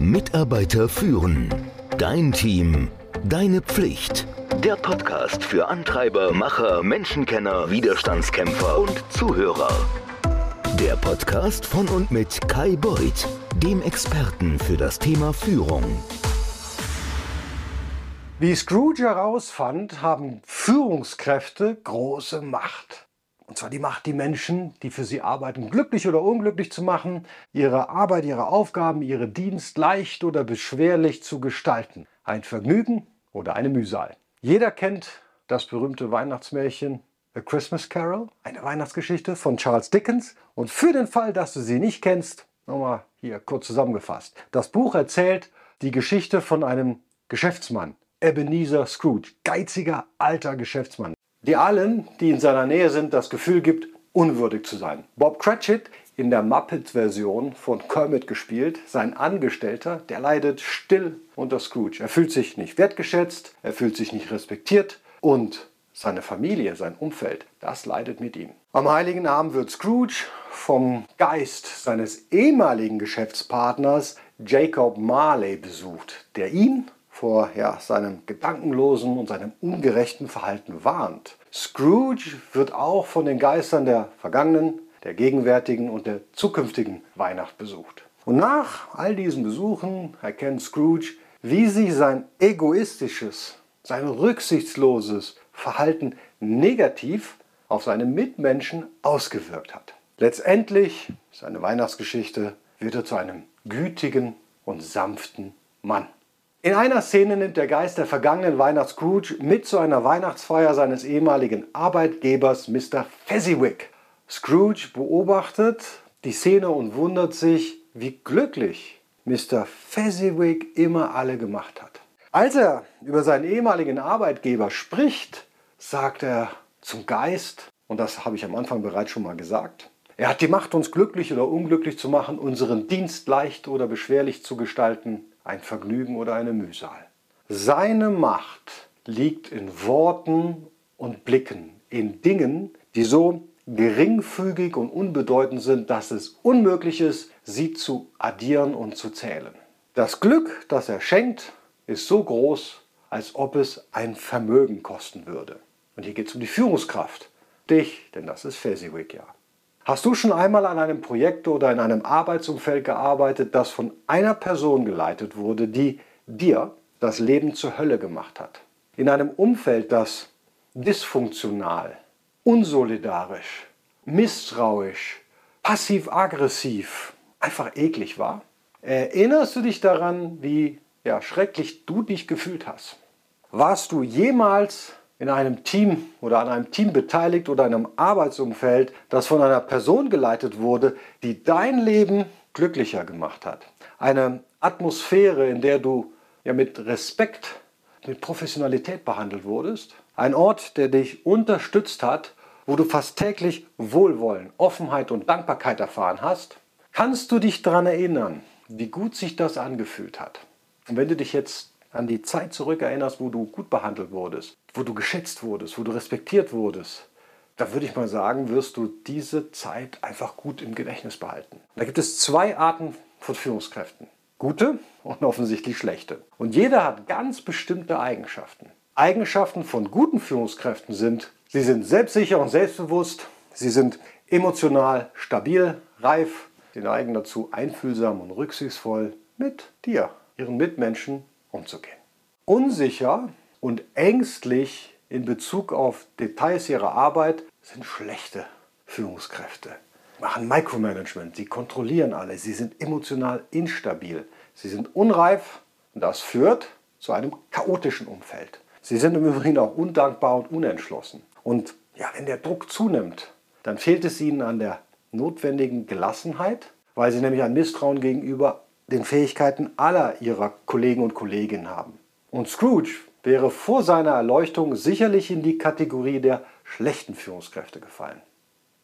Mitarbeiter führen. Dein Team. Deine Pflicht. Der Podcast für Antreiber, Macher, Menschenkenner, Widerstandskämpfer und Zuhörer. Der Podcast von und mit Kai Beuth, dem Experten für das Thema Führung. Wie Scrooge herausfand, haben Führungskräfte große Macht. Und zwar die Macht, die Menschen, die für sie arbeiten, glücklich oder unglücklich zu machen, ihre Arbeit, ihre Aufgaben, ihre Dienst leicht oder beschwerlich zu gestalten. Ein Vergnügen oder eine Mühsal. Jeder kennt das berühmte Weihnachtsmärchen A Christmas Carol, eine Weihnachtsgeschichte von Charles Dickens. Und für den Fall, dass du sie nicht kennst, nochmal hier kurz zusammengefasst. Das Buch erzählt die Geschichte von einem Geschäftsmann, Ebenezer Scrooge, geiziger alter Geschäftsmann die allen, die in seiner Nähe sind, das Gefühl gibt, unwürdig zu sein. Bob Cratchit, in der Muppet-Version von Kermit gespielt, sein Angestellter, der leidet still unter Scrooge. Er fühlt sich nicht wertgeschätzt, er fühlt sich nicht respektiert und seine Familie, sein Umfeld, das leidet mit ihm. Am heiligen Abend wird Scrooge vom Geist seines ehemaligen Geschäftspartners Jacob Marley besucht, der ihn vor ja, seinem gedankenlosen und seinem ungerechten Verhalten warnt. Scrooge wird auch von den Geistern der vergangenen, der gegenwärtigen und der zukünftigen Weihnacht besucht. Und nach all diesen Besuchen erkennt Scrooge, wie sich sein egoistisches, sein rücksichtsloses Verhalten negativ auf seine Mitmenschen ausgewirkt hat. Letztendlich, seine Weihnachtsgeschichte, wird er zu einem gütigen und sanften Mann. In einer Szene nimmt der Geist der vergangenen Weihnachts Scrooge mit zu einer Weihnachtsfeier seines ehemaligen Arbeitgebers Mr. Fezziwig. Scrooge beobachtet die Szene und wundert sich, wie glücklich Mr. Fezziwig immer alle gemacht hat. Als er über seinen ehemaligen Arbeitgeber spricht, sagt er zum Geist, und das habe ich am Anfang bereits schon mal gesagt, er hat die Macht, uns glücklich oder unglücklich zu machen, unseren Dienst leicht oder beschwerlich zu gestalten ein Vergnügen oder eine Mühsal. Seine Macht liegt in Worten und Blicken, in Dingen, die so geringfügig und unbedeutend sind, dass es unmöglich ist, sie zu addieren und zu zählen. Das Glück, das er schenkt, ist so groß, als ob es ein Vermögen kosten würde. Und hier geht es um die Führungskraft. Dich, denn das ist Fezziwig ja. Hast du schon einmal an einem Projekt oder in einem Arbeitsumfeld gearbeitet, das von einer Person geleitet wurde, die dir das Leben zur Hölle gemacht hat? In einem Umfeld, das dysfunktional, unsolidarisch, misstrauisch, passiv-aggressiv, einfach eklig war? Erinnerst du dich daran, wie ja, schrecklich du dich gefühlt hast? Warst du jemals in einem Team oder an einem Team beteiligt oder in einem Arbeitsumfeld, das von einer Person geleitet wurde, die dein Leben glücklicher gemacht hat. Eine Atmosphäre, in der du ja mit Respekt, mit Professionalität behandelt wurdest. Ein Ort, der dich unterstützt hat, wo du fast täglich Wohlwollen, Offenheit und Dankbarkeit erfahren hast. Kannst du dich daran erinnern, wie gut sich das angefühlt hat? Und wenn du dich jetzt an die Zeit zurückerinnerst, wo du gut behandelt wurdest, wo du geschätzt wurdest, wo du respektiert wurdest, da würde ich mal sagen, wirst du diese Zeit einfach gut im Gedächtnis behalten. Da gibt es zwei Arten von Führungskräften. Gute und offensichtlich schlechte. Und jeder hat ganz bestimmte Eigenschaften. Eigenschaften von guten Führungskräften sind, sie sind selbstsicher und selbstbewusst, sie sind emotional stabil, reif, sie neigen dazu, einfühlsam und rücksichtsvoll mit dir, ihren Mitmenschen umzugehen. Unsicher und ängstlich in Bezug auf Details ihrer Arbeit sind schlechte Führungskräfte. Sie machen Micromanagement, sie kontrollieren alles, sie sind emotional instabil, sie sind unreif und das führt zu einem chaotischen Umfeld. Sie sind im Übrigen auch undankbar und unentschlossen. Und ja, wenn der Druck zunimmt, dann fehlt es ihnen an der notwendigen Gelassenheit, weil sie nämlich ein Misstrauen gegenüber den Fähigkeiten aller ihrer Kollegen und Kolleginnen haben. Und Scrooge wäre vor seiner Erleuchtung sicherlich in die Kategorie der schlechten Führungskräfte gefallen.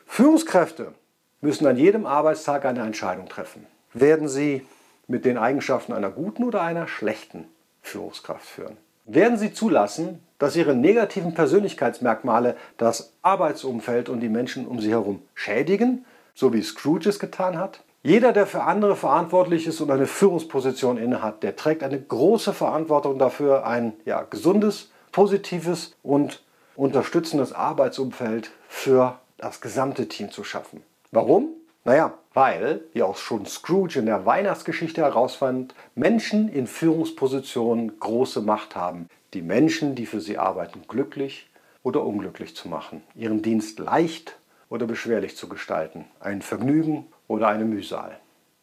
Führungskräfte müssen an jedem Arbeitstag eine Entscheidung treffen. Werden sie mit den Eigenschaften einer guten oder einer schlechten Führungskraft führen? Werden sie zulassen, dass ihre negativen Persönlichkeitsmerkmale das Arbeitsumfeld und die Menschen um sie herum schädigen, so wie Scrooge es getan hat? Jeder, der für andere verantwortlich ist und eine Führungsposition innehat, der trägt eine große Verantwortung dafür, ein ja, gesundes, positives und unterstützendes Arbeitsumfeld für das gesamte Team zu schaffen. Warum? Naja, weil, wie auch schon Scrooge in der Weihnachtsgeschichte herausfand, Menschen in Führungspositionen große Macht haben, die Menschen, die für sie arbeiten, glücklich oder unglücklich zu machen, ihren Dienst leicht oder beschwerlich zu gestalten, ein Vergnügen oder eine Mühsal.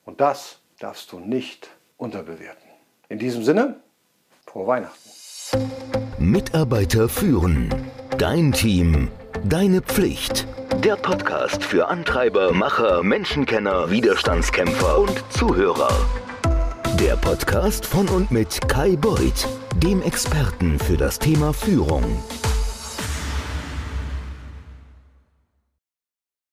Und das darfst du nicht unterbewerten. In diesem Sinne, frohe Weihnachten. Mitarbeiter führen. Dein Team. Deine Pflicht. Der Podcast für Antreiber, Macher, Menschenkenner, Widerstandskämpfer und Zuhörer. Der Podcast von und mit Kai Beuth, dem Experten für das Thema Führung.